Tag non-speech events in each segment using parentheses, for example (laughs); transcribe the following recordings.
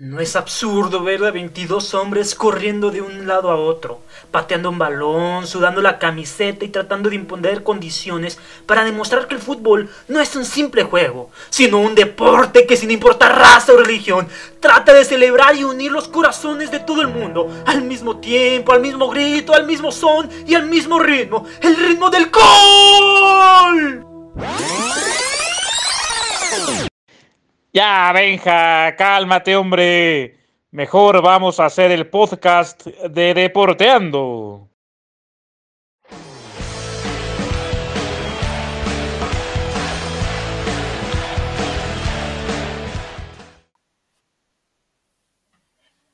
¿No es absurdo ver a 22 hombres corriendo de un lado a otro, pateando un balón, sudando la camiseta y tratando de imponer condiciones para demostrar que el fútbol no es un simple juego, sino un deporte que sin importar raza o religión, trata de celebrar y unir los corazones de todo el mundo al mismo tiempo, al mismo grito, al mismo son y al mismo ritmo, el ritmo del gol? Ya, Benja, cálmate, hombre. Mejor vamos a hacer el podcast de Deporteando.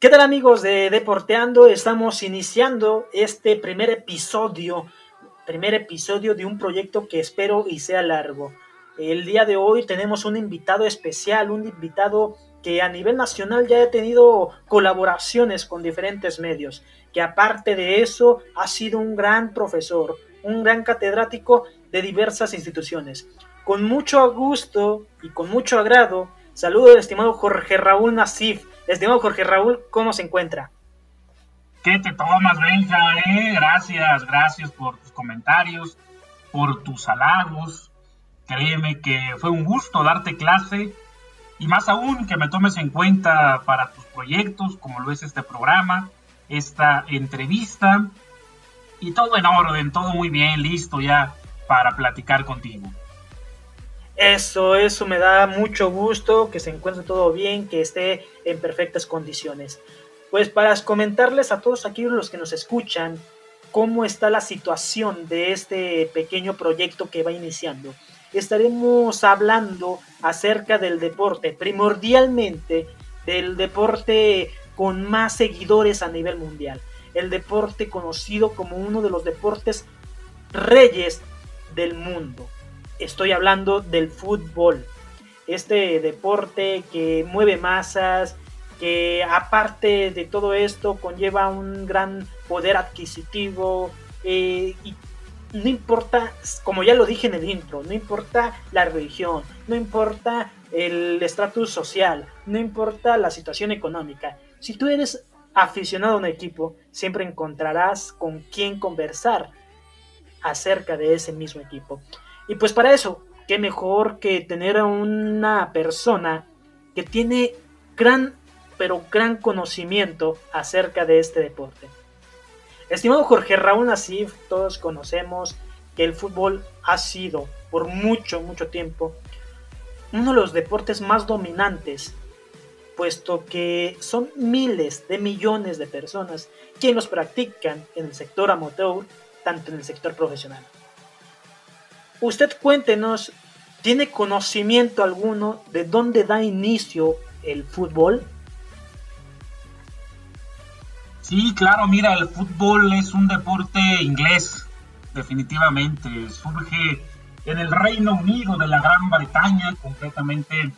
¿Qué tal amigos de Deporteando? Estamos iniciando este primer episodio, primer episodio de un proyecto que espero y sea largo. El día de hoy tenemos un invitado especial, un invitado que a nivel nacional ya ha tenido colaboraciones con diferentes medios, que aparte de eso ha sido un gran profesor, un gran catedrático de diversas instituciones. Con mucho gusto y con mucho agrado, saludo al estimado Jorge Raúl Nasif. Estimado Jorge Raúl, ¿cómo se encuentra? ¿Qué te tomas, Benja? Eh? Gracias, gracias por tus comentarios, por tus halagos, Créeme que fue un gusto darte clase y más aún que me tomes en cuenta para tus proyectos, como lo es este programa, esta entrevista y todo en orden, todo muy bien, listo ya para platicar contigo. Eso, eso me da mucho gusto, que se encuentre todo bien, que esté en perfectas condiciones. Pues para comentarles a todos aquellos los que nos escuchan cómo está la situación de este pequeño proyecto que va iniciando estaremos hablando acerca del deporte, primordialmente del deporte con más seguidores a nivel mundial, el deporte conocido como uno de los deportes reyes del mundo. Estoy hablando del fútbol, este deporte que mueve masas, que aparte de todo esto conlleva un gran poder adquisitivo eh, y no importa, como ya lo dije en el intro, no importa la religión, no importa el estatus social, no importa la situación económica. Si tú eres aficionado a un equipo, siempre encontrarás con quién conversar acerca de ese mismo equipo. Y pues para eso, qué mejor que tener a una persona que tiene gran, pero gran conocimiento acerca de este deporte. Estimado Jorge Raúl Nasif, todos conocemos que el fútbol ha sido por mucho, mucho tiempo uno de los deportes más dominantes, puesto que son miles de millones de personas quienes los practican en el sector amateur, tanto en el sector profesional. Usted cuéntenos, ¿tiene conocimiento alguno de dónde da inicio el fútbol? Sí, claro, mira, el fútbol es un deporte inglés, definitivamente. Surge en el Reino Unido de la Gran Bretaña, concretamente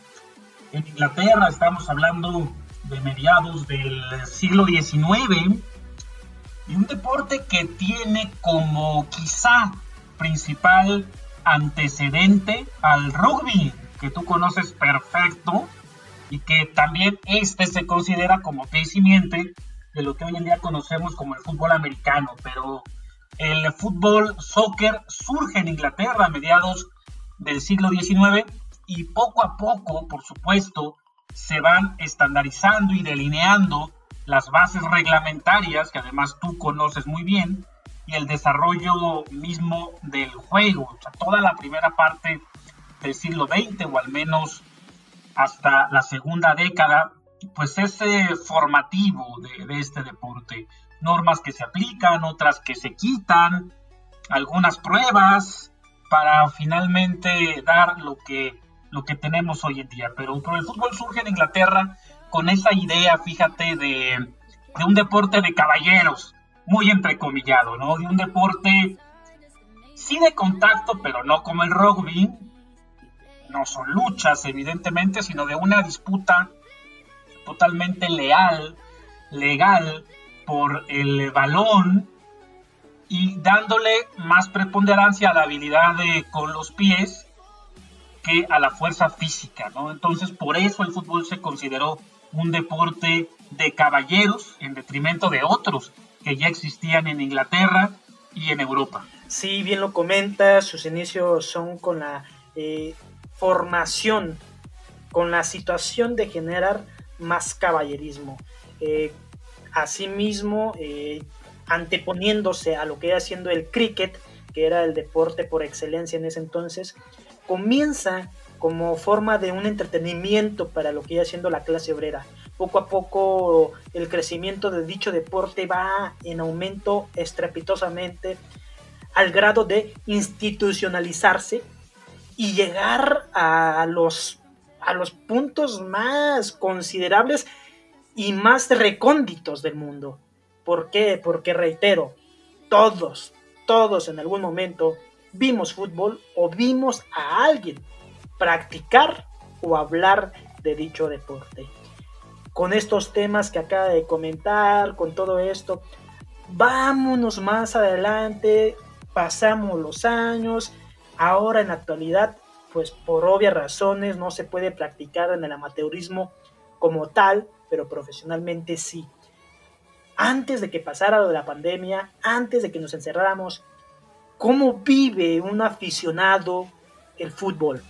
en Inglaterra. Estamos hablando de mediados del siglo XIX. Y un deporte que tiene como quizá principal antecedente al rugby, que tú conoces perfecto, y que también este se considera como pie de lo que hoy en día conocemos como el fútbol americano, pero el fútbol soccer surge en Inglaterra a mediados del siglo XIX y poco a poco, por supuesto, se van estandarizando y delineando las bases reglamentarias, que además tú conoces muy bien, y el desarrollo mismo del juego, o sea, toda la primera parte del siglo XX o al menos hasta la segunda década pues ese formativo de, este deporte. Normas que se aplican, otras que se quitan, algunas pruebas para finalmente dar lo que, lo que tenemos hoy en día. Pero, el fútbol surge en Inglaterra con esa idea, fíjate, de, de un deporte de caballeros, muy entrecomillado, ¿no? De un deporte sí de contacto, pero no como el rugby. No son luchas, evidentemente, sino de una disputa totalmente leal, legal por el balón y dándole más preponderancia a la habilidad de, con los pies que a la fuerza física, ¿no? Entonces por eso el fútbol se consideró un deporte de caballeros en detrimento de otros que ya existían en Inglaterra y en Europa. Sí, bien lo comenta, sus inicios son con la eh, formación, con la situación de generar más caballerismo. Eh, asimismo, eh, anteponiéndose a lo que era siendo el cricket, que era el deporte por excelencia en ese entonces, comienza como forma de un entretenimiento para lo que iba siendo la clase obrera. Poco a poco el crecimiento de dicho deporte va en aumento estrepitosamente al grado de institucionalizarse y llegar a los, a los puntos más considerables y más recónditos del mundo. ¿Por qué? Porque reitero, todos, todos en algún momento vimos fútbol o vimos a alguien practicar o hablar de dicho deporte. Con estos temas que acaba de comentar, con todo esto, vámonos más adelante, pasamos los años, ahora en la actualidad, pues por obvias razones no se puede practicar en el amateurismo como tal, pero profesionalmente sí. Antes de que pasara lo de la pandemia, antes de que nos encerráramos, ¿cómo vive un aficionado el fútbol?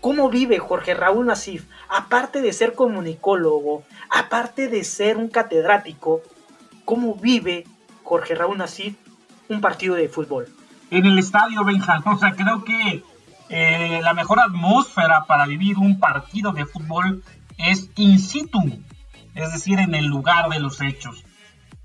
¿Cómo vive Jorge Raúl Nasif? Aparte de ser comunicólogo, aparte de ser un catedrático, ¿cómo vive Jorge Raúl Nasif un partido de fútbol? En el estadio, Benjamín. O sea, creo que eh, la mejor atmósfera para vivir un partido de fútbol es in situ, es decir, en el lugar de los hechos.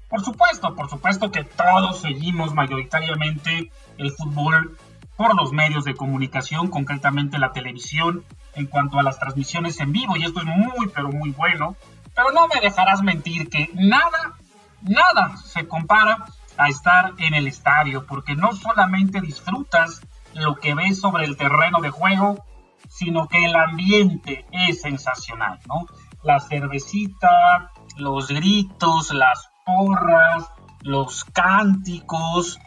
Por supuesto, por supuesto que todos seguimos mayoritariamente el fútbol por los medios de comunicación, concretamente la televisión, en cuanto a las transmisiones en vivo, y esto es muy, pero muy bueno. Pero no me dejarás mentir que nada, nada se compara a estar en el estadio, porque no solamente disfrutas lo que ves sobre el terreno de juego, sino que el ambiente es sensacional, ¿no? La cervecita, los gritos, las porras, los cánticos,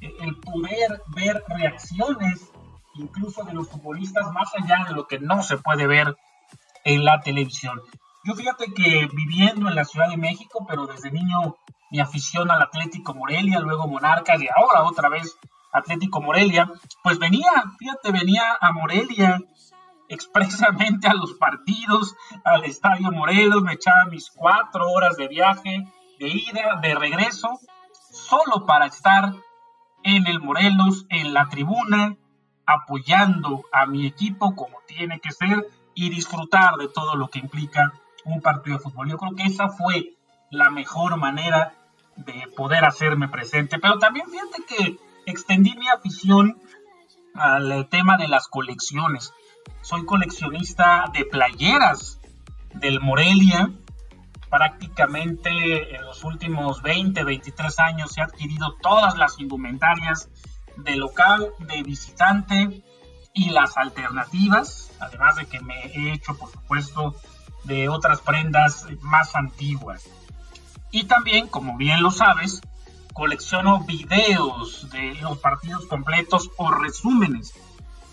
el poder ver reacciones incluso de los futbolistas más allá de lo que no se puede ver en la televisión. Yo fíjate que viviendo en la Ciudad de México, pero desde niño mi afición al Atlético Morelia, luego Monarcas y ahora otra vez Atlético Morelia, pues venía, fíjate, venía a Morelia expresamente a los partidos, al Estadio Morelos, me echaba mis cuatro horas de viaje, de ida, de regreso, solo para estar en el Morelos, en la tribuna, apoyando a mi equipo como tiene que ser y disfrutar de todo lo que implica un partido de fútbol. Yo creo que esa fue la mejor manera de poder hacerme presente. Pero también fíjate que extendí mi afición al tema de las colecciones. Soy coleccionista de playeras del Morelia, prácticamente en los últimos 20, 23 años he adquirido todas las indumentarias de local, de visitante y las alternativas, además de que me he hecho, por supuesto, de otras prendas más antiguas. Y también, como bien lo sabes, colecciono videos de los partidos completos o resúmenes.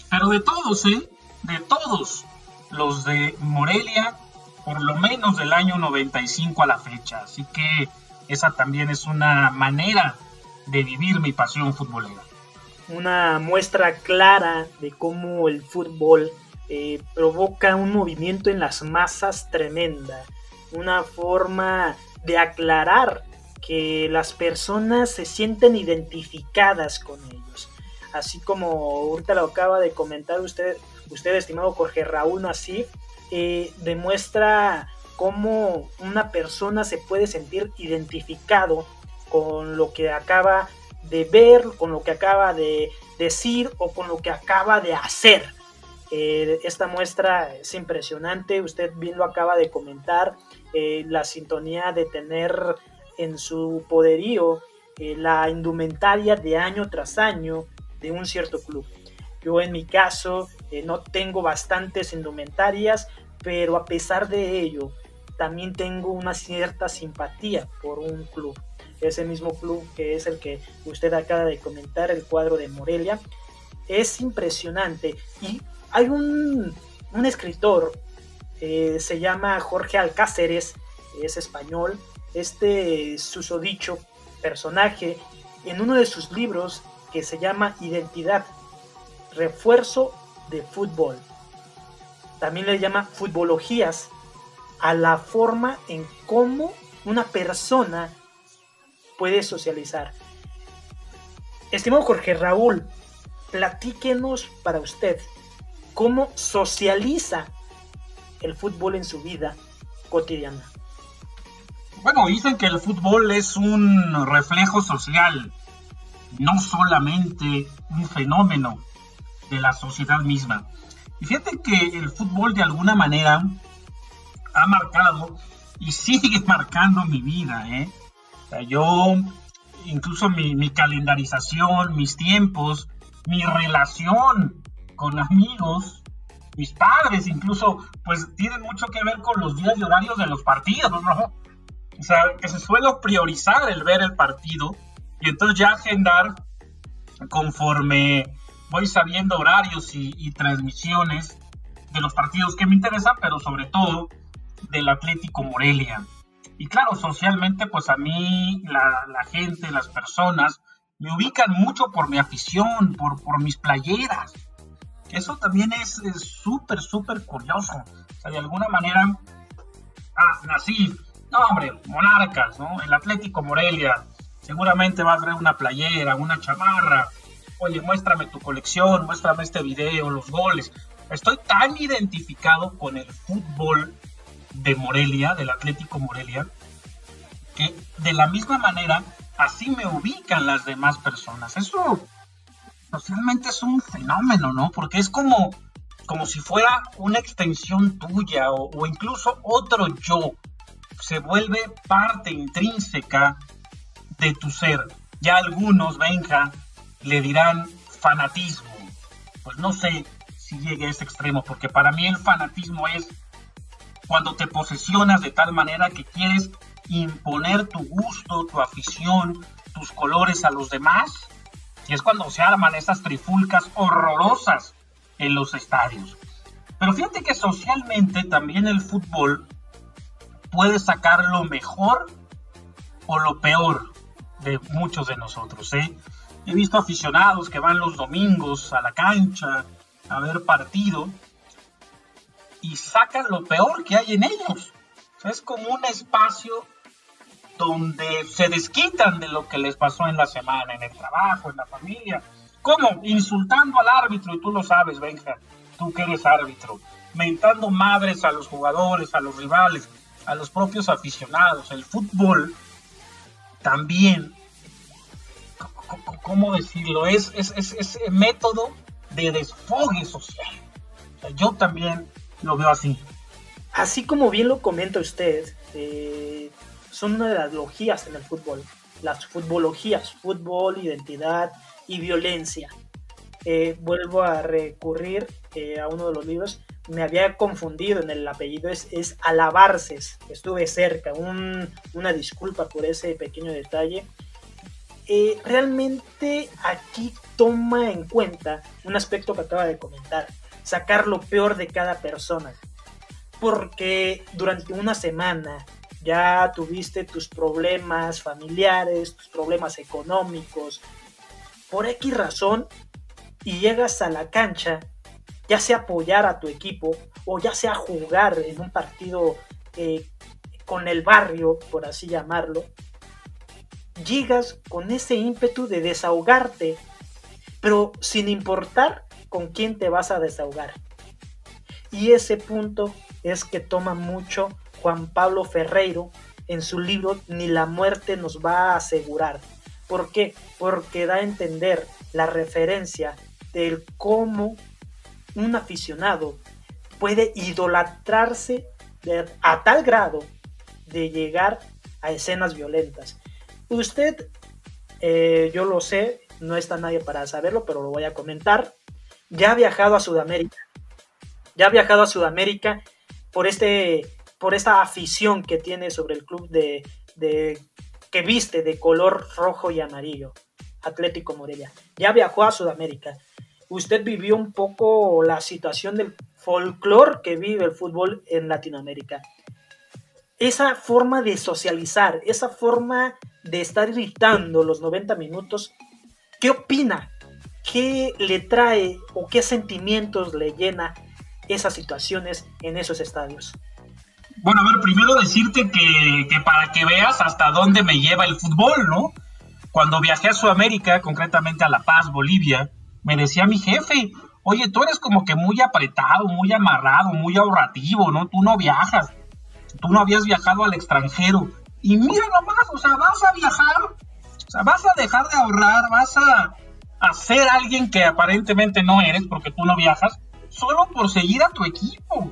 Pero de todos, ¿eh? De todos. Los de Morelia por lo menos del año 95 a la fecha. Así que esa también es una manera de vivir mi pasión futbolera. Una muestra clara de cómo el fútbol eh, provoca un movimiento en las masas tremenda. Una forma de aclarar que las personas se sienten identificadas con ellos. Así como ahorita lo acaba de comentar usted, usted estimado Jorge Raúl Nasif, eh, demuestra cómo una persona se puede sentir identificado con lo que acaba de ver, con lo que acaba de decir o con lo que acaba de hacer. Eh, esta muestra es impresionante, usted bien lo acaba de comentar, eh, la sintonía de tener en su poderío la indumentaria de año tras año de un cierto club. Yo en mi caso eh, no tengo bastantes indumentarias, pero a pesar de ello, también tengo una cierta simpatía por un club. Ese mismo club que es el que usted acaba de comentar, el cuadro de Morelia, es impresionante. Y hay un, un escritor eh, se llama Jorge Alcáceres, es español. Este susodicho personaje, en uno de sus libros que se llama Identidad, Refuerzo de Fútbol. También le llama futbologías a la forma en cómo una persona puede socializar. Estimado Jorge Raúl, platíquenos para usted cómo socializa el fútbol en su vida cotidiana. Bueno, dicen que el fútbol es un reflejo social, no solamente un fenómeno de la sociedad misma. Y fíjate que el fútbol de alguna manera ha marcado y sigue (laughs) marcando mi vida. ¿eh? yo, incluso mi, mi calendarización, mis tiempos, mi relación con amigos, mis padres incluso, pues tienen mucho que ver con los días y horarios de los partidos, ¿no? O sea, que se suele priorizar el ver el partido y entonces ya agendar conforme voy sabiendo horarios y, transmisiones de los partidos que me interesan, pero sobre todo del Atlético Morelia. Y claro, socialmente, pues a mí la, gente, las personas, me ubican mucho por mi afición, por, por mis playeras. Eso también es súper, súper curioso. O sea, de alguna manera, ah, nací, no hombre, Monarcas, ¿no? El Atlético Morelia, seguramente va a traer una playera, una chamarra. Oye, muéstrame tu colección, muéstrame este video, los goles. Estoy tan identificado con el fútbol de Morelia, del Atlético Morelia, que de la misma manera así me ubican las demás personas. Eso socialmente es un fenómeno, ¿no? Porque es como, como si fuera una extensión tuya o incluso otro yo. Se vuelve parte intrínseca de tu ser. Ya algunos, Benja, le dirán fanatismo. Pues no sé si llegue a ese extremo, porque para mí el fanatismo es cuando te posesionas de tal manera que quieres imponer tu gusto, tu afición, tus colores a los demás. Y es cuando se arman esas trifulcas horrorosas en los estadios. Pero fíjate que socialmente también el fútbol puede sacar lo mejor o lo peor de muchos de nosotros. ¿eh? He visto aficionados que van los domingos a la cancha a ver partido y sacan lo peor que hay en ellos. es como un espacio donde se desquitan de lo que les pasó en la semana, en el trabajo, en la familia. ¿Cómo? Insultando al árbitro, y tú lo sabes, Benja, tú que eres árbitro, mentando madres a los jugadores, a los rivales, a los propios aficionados. El fútbol también, ¿cómo decirlo? Es, es, método de desfogue social. yo también lo veo así. Así como bien lo comenta usted, eh, son una de las logías en el fútbol, las futbologías, fútbol, identidad y violencia. Eh, vuelvo a recurrir eh, a uno de los libros, me había confundido en el apellido, es, es Alabarces, estuve cerca, una disculpa por ese pequeño detalle. Eh, realmente aquí toma en cuenta un aspecto que acaba de comentar, sacar lo peor de cada persona. Porque durante una semana ya tuviste tus problemas familiares, tus problemas económicos, por X razón, y llegas a la cancha, ya sea apoyar a tu equipo o ya sea jugar en un partido eh, con el barrio, por así llamarlo, llegas con ese ímpetu de desahogarte, pero sin importar con quién te vas a desahogar. Y ese punto es que toma mucho Juan Pablo Ferreiro en su libro Ni la muerte nos va a asegurar. ¿Por qué? Porque da a entender la referencia del cómo un aficionado puede idolatrarse a tal grado de llegar a escenas violentas. Usted, eh, yo lo sé, no está nadie para saberlo, pero lo voy a comentar. Ya ha viajado a Sudamérica. Ya ha viajado a Sudamérica por este por esta afición que tiene sobre el club de, que viste de color rojo y amarillo, Atlético Morelia. Ya viajó a Sudamérica. Usted vivió un poco la situación del folclore que vive el fútbol en Latinoamérica. Esa forma de socializar, esa forma de estar gritando los 90 minutos, ¿qué opina? ¿Qué le trae o qué sentimientos le llena esas situaciones en esos estadios? Bueno, a ver, primero decirte que, que, para que veas hasta dónde me lleva el fútbol, ¿no? Cuando viajé a Sudamérica, concretamente a La Paz, Bolivia, me decía mi jefe, oye, tú eres como que muy apretado, muy amarrado, muy ahorrativo, ¿no? Tú no viajas, tú no habías viajado al extranjero. Y mira nomás, o sea, vas a viajar, o sea, vas a dejar de ahorrar, vas a, a ser alguien que aparentemente no eres porque tú no viajas, solo por seguir a tu equipo.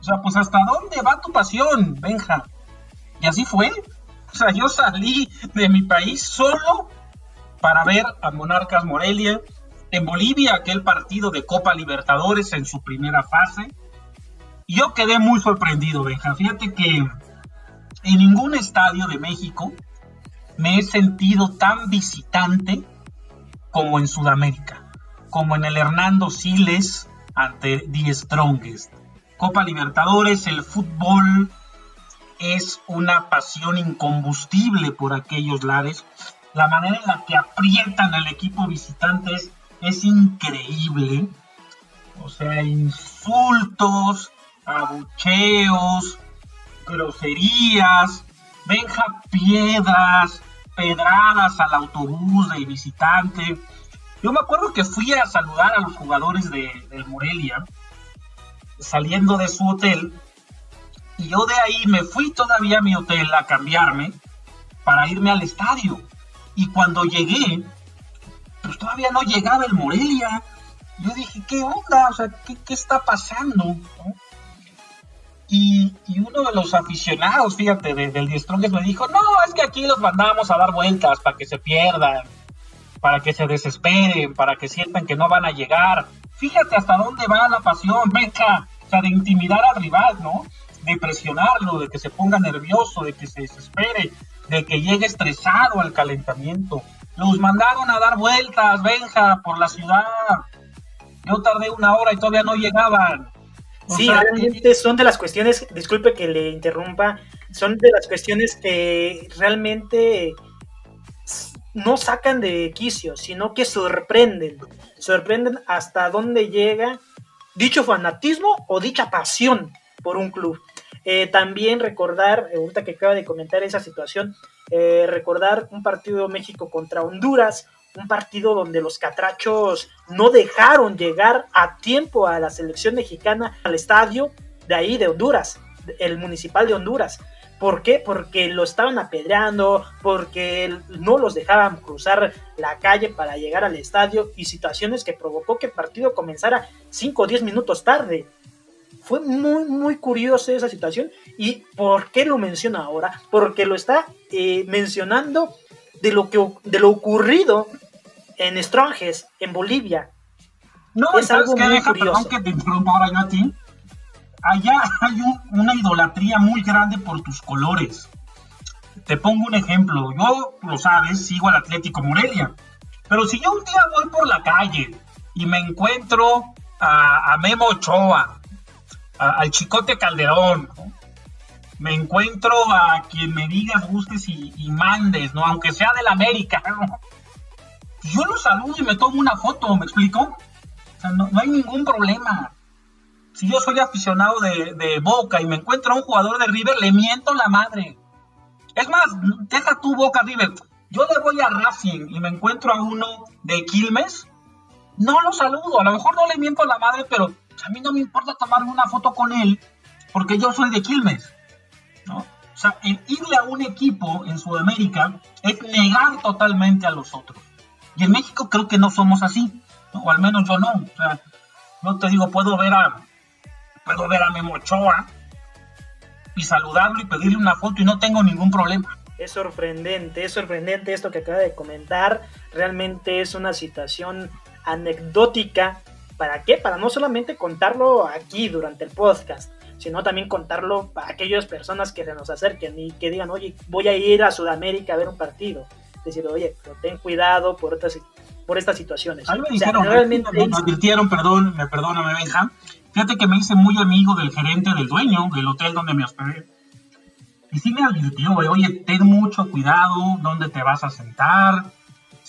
O sea, pues hasta dónde va tu pasión, Benja. Y así fue. O sea, yo salí de mi país solo para ver a Monarcas Morelia, en Bolivia, aquel partido de Copa Libertadores en su primera fase. Yo quedé muy sorprendido, Benja. Fíjate que en ningún estadio de México me he sentido tan visitante como en Sudamérica, como en el Hernando Siles ante The Strongest. Copa Libertadores, el fútbol es una pasión incombustible por aquellos lares. La manera en la que aprietan al equipo visitante es es increíble. O sea, insultos, abucheos, groserías, venja piedras, pedradas al autobús del visitante. Yo me acuerdo que fui a saludar a los jugadores de, del Morelia, saliendo de su hotel, y yo de ahí me fui todavía a mi hotel a cambiarme para irme al estadio. Y cuando llegué, pues todavía no llegaba el Morelia. Yo dije, ¿qué onda? O sea, ¿qué, está pasando? Y, uno de los aficionados, fíjate, del Diestrongues me dijo, no, es que aquí los mandamos a dar vueltas para que se pierdan, para que se desesperen, para que sientan que no van a llegar. Fíjate hasta dónde va la pasión, venga, o sea, de intimidar al rival, ¿no? De presionarlo, de que se ponga nervioso, de que se desespere, de que llegue estresado al calentamiento. Los mandaron a dar vueltas, Benja, por la ciudad. Yo tardé una hora y todavía no llegaban. sí, realmente son de las cuestiones, disculpe que le interrumpa, son de las cuestiones que realmente no sacan de quicio, sino que sorprenden. Sorprenden hasta dónde llega dicho fanatismo o dicha pasión por un club. Eh, también recordar, ahorita que acaba de comentar esa situación, eh, recordar un partido de México contra Honduras, un partido donde los catrachos no dejaron llegar a tiempo a la selección mexicana al estadio de ahí de Honduras, el municipal de Honduras. ¿Por qué? Porque lo estaban apedreando, porque no los dejaban cruzar la calle para llegar al estadio y situaciones que provocó que el partido comenzara 5 o 10 minutos tarde. Fue muy, muy curiosa esa situación. ¿Y por qué lo menciona ahora? Porque lo está eh, mencionando de lo, que, de lo ocurrido en Stronges, en Bolivia. No, es algo muy curioso. que te interrumpa ahora yo a ti. Allá hay una idolatría muy grande por tus colores. Te pongo un ejemplo. Yo, lo sabes, sigo al Atlético Morelia. Pero si yo un día voy por la calle y me encuentro a, a Memo Ochoa, al Chicote Calderón, me encuentro a quien me digas, gustes y, mandes, ¿no? Aunque sea del América, Yo lo saludo y me tomo una foto, ¿me explico? O sea, no, hay ningún problema. Si yo soy aficionado de, Boca y me encuentro a un jugador de River, le miento la madre. Es más, deja tu Boca River. Yo le voy a Racing y me encuentro a uno de Quilmes, no lo saludo. A lo mejor no le miento la madre, pero a mí no me importa tomarme una foto con él porque yo soy de Quilmes. ¿no? O sea, el irle a un equipo en Sudamérica es negar totalmente a los otros. Y en México creo que no somos así, o al menos yo no. O sea, no te digo, puedo ver a, puedo ver a Memo Ochoa y saludarlo y pedirle una foto y no tengo ningún problema. Es sorprendente, es sorprendente esto que acaba de comentar. Realmente es una situación anecdótica ¿Para qué? Para no solamente contarlo aquí durante el podcast, sino también contarlo para aquellas personas que se nos acerquen y que digan, oye, voy a ir a Sudamérica a ver un partido. Decir, oye, pero ten cuidado por otras por estas situaciones. A me dijeron, realmente me, advirtieron, perdón, me perdóname, Benja. Fíjate que me hice muy amigo del gerente del dueño del hotel donde me hospedé. Y sí me advirtió, oye, ten mucho cuidado dónde te vas a sentar.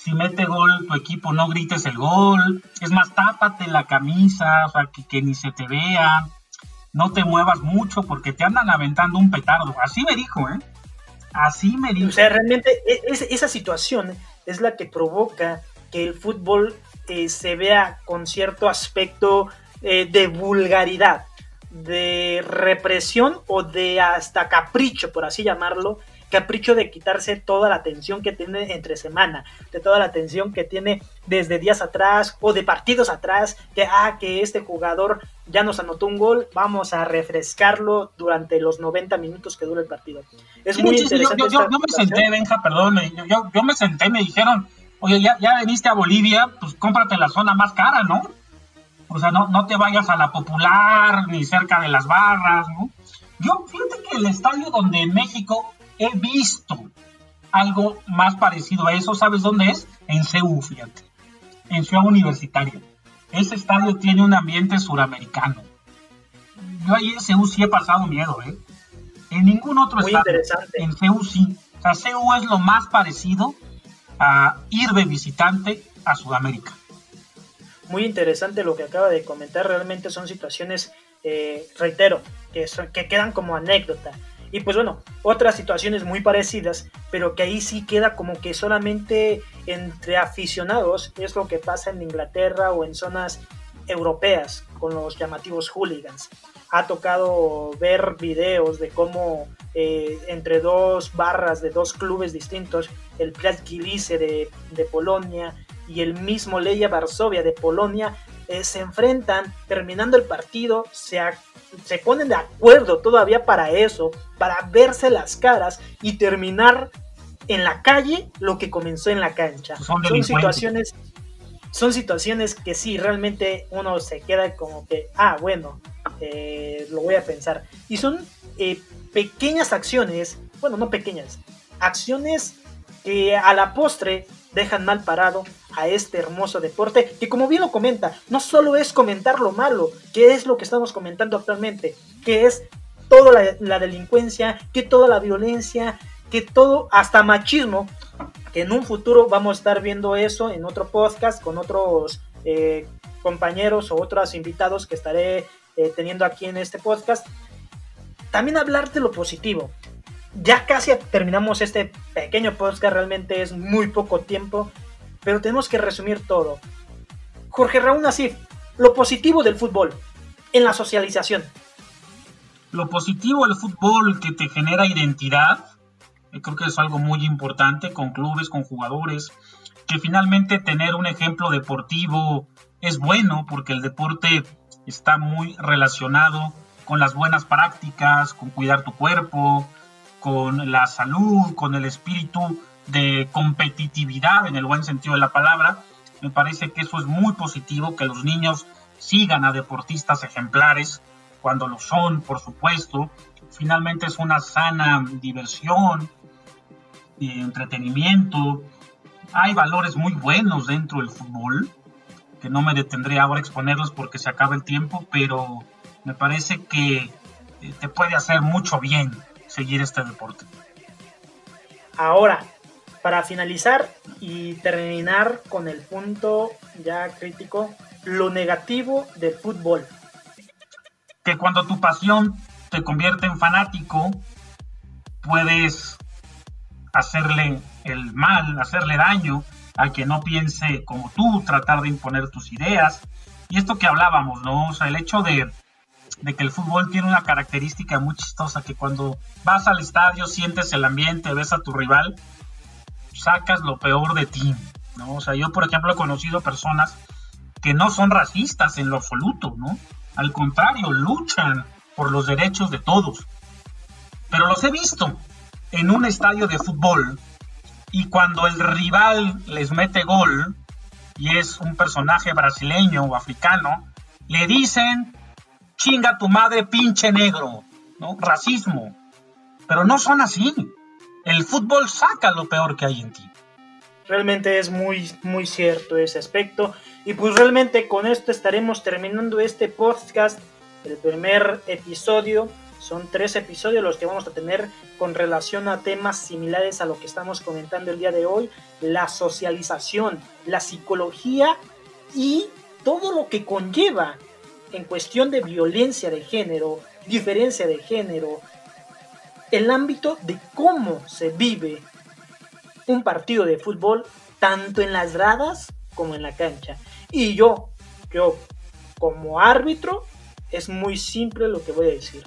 Si mete gol tu equipo, no grites el gol. Es más, tápate la camisa, o sea, que, ni se te vea. No te muevas mucho porque te andan aventando un petardo. Así me dijo, ¿eh? Así me dijo. O sea, realmente e, esa situación es la que provoca que el fútbol eh, se vea con cierto aspecto eh, de vulgaridad, de represión o de hasta capricho, por así llamarlo, capricho de quitarse toda la atención que tiene entre semana, de toda la atención que tiene desde días atrás o de partidos atrás, que ah, que este jugador ya nos anotó un gol, vamos a refrescarlo durante los 90 minutos que dura el partido. Es muy interesante. Yo, me senté, Benja, perdón, yo, yo, me senté, me dijeron, oye, ya, ya veniste a Bolivia, pues cómprate la zona más cara, ¿no? O sea, no, no te vayas a la popular ni cerca de las barras, ¿no? Yo, fíjate que el estadio donde en México he visto algo más parecido a eso. ¿Sabes dónde es? En CEU, fíjate. En Ciudad Universitaria. Ese estadio tiene un ambiente suramericano. Yo ahí en CEU sí he pasado miedo, ¿eh? En ningún otro Muy estadio. Interesante. En CEU sí. O sea, CEU es lo más parecido a ir de visitante a Sudamérica. Muy interesante lo que acaba de comentar. Realmente son situaciones, eh, reitero, que, que quedan como anécdota y pues bueno, otras situaciones muy parecidas, pero que ahí sí queda como que solamente entre aficionados, es lo que pasa en Inglaterra o en zonas europeas con los llamativos hooligans. Ha tocado ver videos de cómo eh, entre dos barras de dos clubes distintos, el Gliwice de, de Polonia y el mismo Leia Varsovia de Polonia, eh, se enfrentan, terminando el partido, se, se ponen de acuerdo todavía para eso, para verse las caras y terminar en la calle lo que comenzó en la cancha. Son, situaciones son situaciones que sí, realmente uno se queda como que, ah, bueno, eh, lo voy a pensar. Y son eh, pequeñas acciones, bueno, no pequeñas, acciones que a la postre dejan mal parado a este hermoso deporte que como bien lo comenta, no solo es comentar lo malo, que es lo que estamos comentando actualmente, que es toda la, delincuencia, que toda la violencia, que todo, hasta machismo, que en un futuro vamos a estar viendo eso en otro podcast con otros eh, compañeros o otros invitados que estaré eh, teniendo aquí en este podcast. También hablar de lo positivo, ya casi terminamos este pequeño podcast, realmente es muy poco tiempo, pero tenemos que resumir todo. Jorge Raúl Nasif, lo positivo del fútbol en la socialización. Lo positivo del fútbol que te genera identidad, eh, creo que es algo muy importante con clubes, con jugadores, que finalmente tener un ejemplo deportivo es bueno porque el deporte está muy relacionado con las buenas prácticas, con cuidar tu cuerpo, con la salud, con el espíritu de competitividad en el buen sentido de la palabra. Me parece que eso es muy positivo, que los niños sigan a deportistas ejemplares cuando lo son, por supuesto. Finalmente es una sana diversión y entretenimiento. Hay valores muy buenos dentro del fútbol, que no me detendré ahora a exponerlos porque se acaba el tiempo, pero me parece que eh, te puede hacer mucho bien seguir este deporte. Ahora, para finalizar y terminar con el punto ya crítico, lo negativo del fútbol. Que cuando tu pasión te convierte en fanático, puedes hacerle el mal, hacerle daño a quien no piense como tú, tratar de imponer tus ideas. Y esto que hablábamos, ¿no? O sea, el hecho de de que el fútbol tiene una característica muy chistosa, que cuando vas al estadio, sientes el ambiente, ves a tu rival, sacas lo peor de ti, ¿no? O sea, yo, por ejemplo, he conocido personas que no son racistas en lo absoluto, ¿no? Al contrario, luchan por los derechos de todos. Pero los he visto en un estadio de fútbol y cuando el rival les mete gol y es un personaje brasileño o africano, le dicen chinga tu madre pinche negro, ¿no? Racismo. Pero no son así. El fútbol saca lo peor que hay en ti. Realmente es muy, muy cierto ese aspecto. Y pues realmente con esto estaremos terminando este podcast, el primer episodio. Son tres episodios los que vamos a tener con relación a temas similares a lo que estamos comentando el día de hoy. La socialización, la psicología y todo lo que conlleva en cuestión de violencia de género, diferencia de género, el ámbito de cómo se vive un partido de fútbol tanto en las gradas como en la cancha. Y yo, yo como árbitro, es muy simple lo que voy a decir.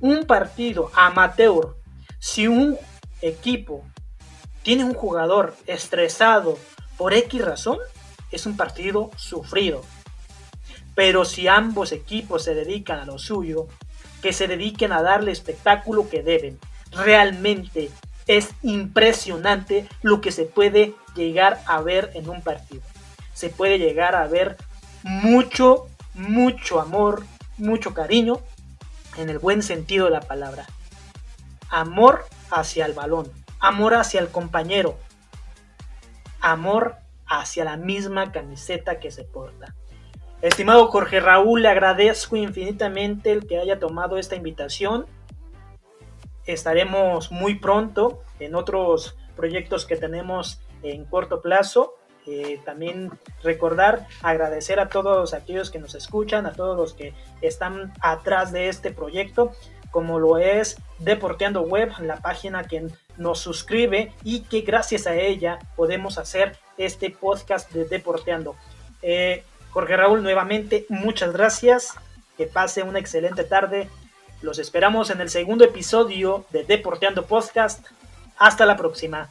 Un partido amateur, si un equipo tiene un jugador estresado por X razón, es un partido sufrido. Pero si ambos equipos se dedican a lo suyo, que se dediquen a darle espectáculo que deben, realmente es impresionante lo que se puede llegar a ver en un partido. Se puede llegar a ver mucho, mucho amor, mucho cariño, en el buen sentido de la palabra. Amor hacia el balón, amor hacia el compañero, amor hacia la misma camiseta que se porta. Estimado Jorge Raúl, le agradezco infinitamente el que haya tomado esta invitación estaremos muy pronto en otros proyectos que tenemos en corto plazo. Eh, también recordar, agradecer a todos aquellos que nos escuchan, a todos los que están atrás de este proyecto, como lo es Deporteando Web, la página que nos suscribe y que gracias a ella podemos hacer este podcast de Deporteando. Eh, Jorge Raúl, nuevamente, muchas gracias. Que pase una excelente tarde los esperamos en el segundo episodio de Deporteando Podcast. Hasta la próxima.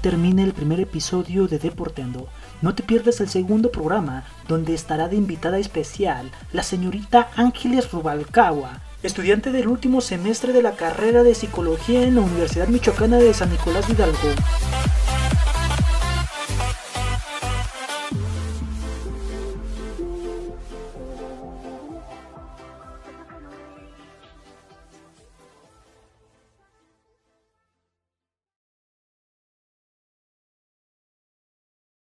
Termina el primer episodio de Deporteando. No te pierdas el segundo programa, donde estará de invitada especial la señorita Ángeles Rubalcagua, estudiante del último semestre de la carrera de psicología en la Universidad Michoacana de San Nicolás de Hidalgo.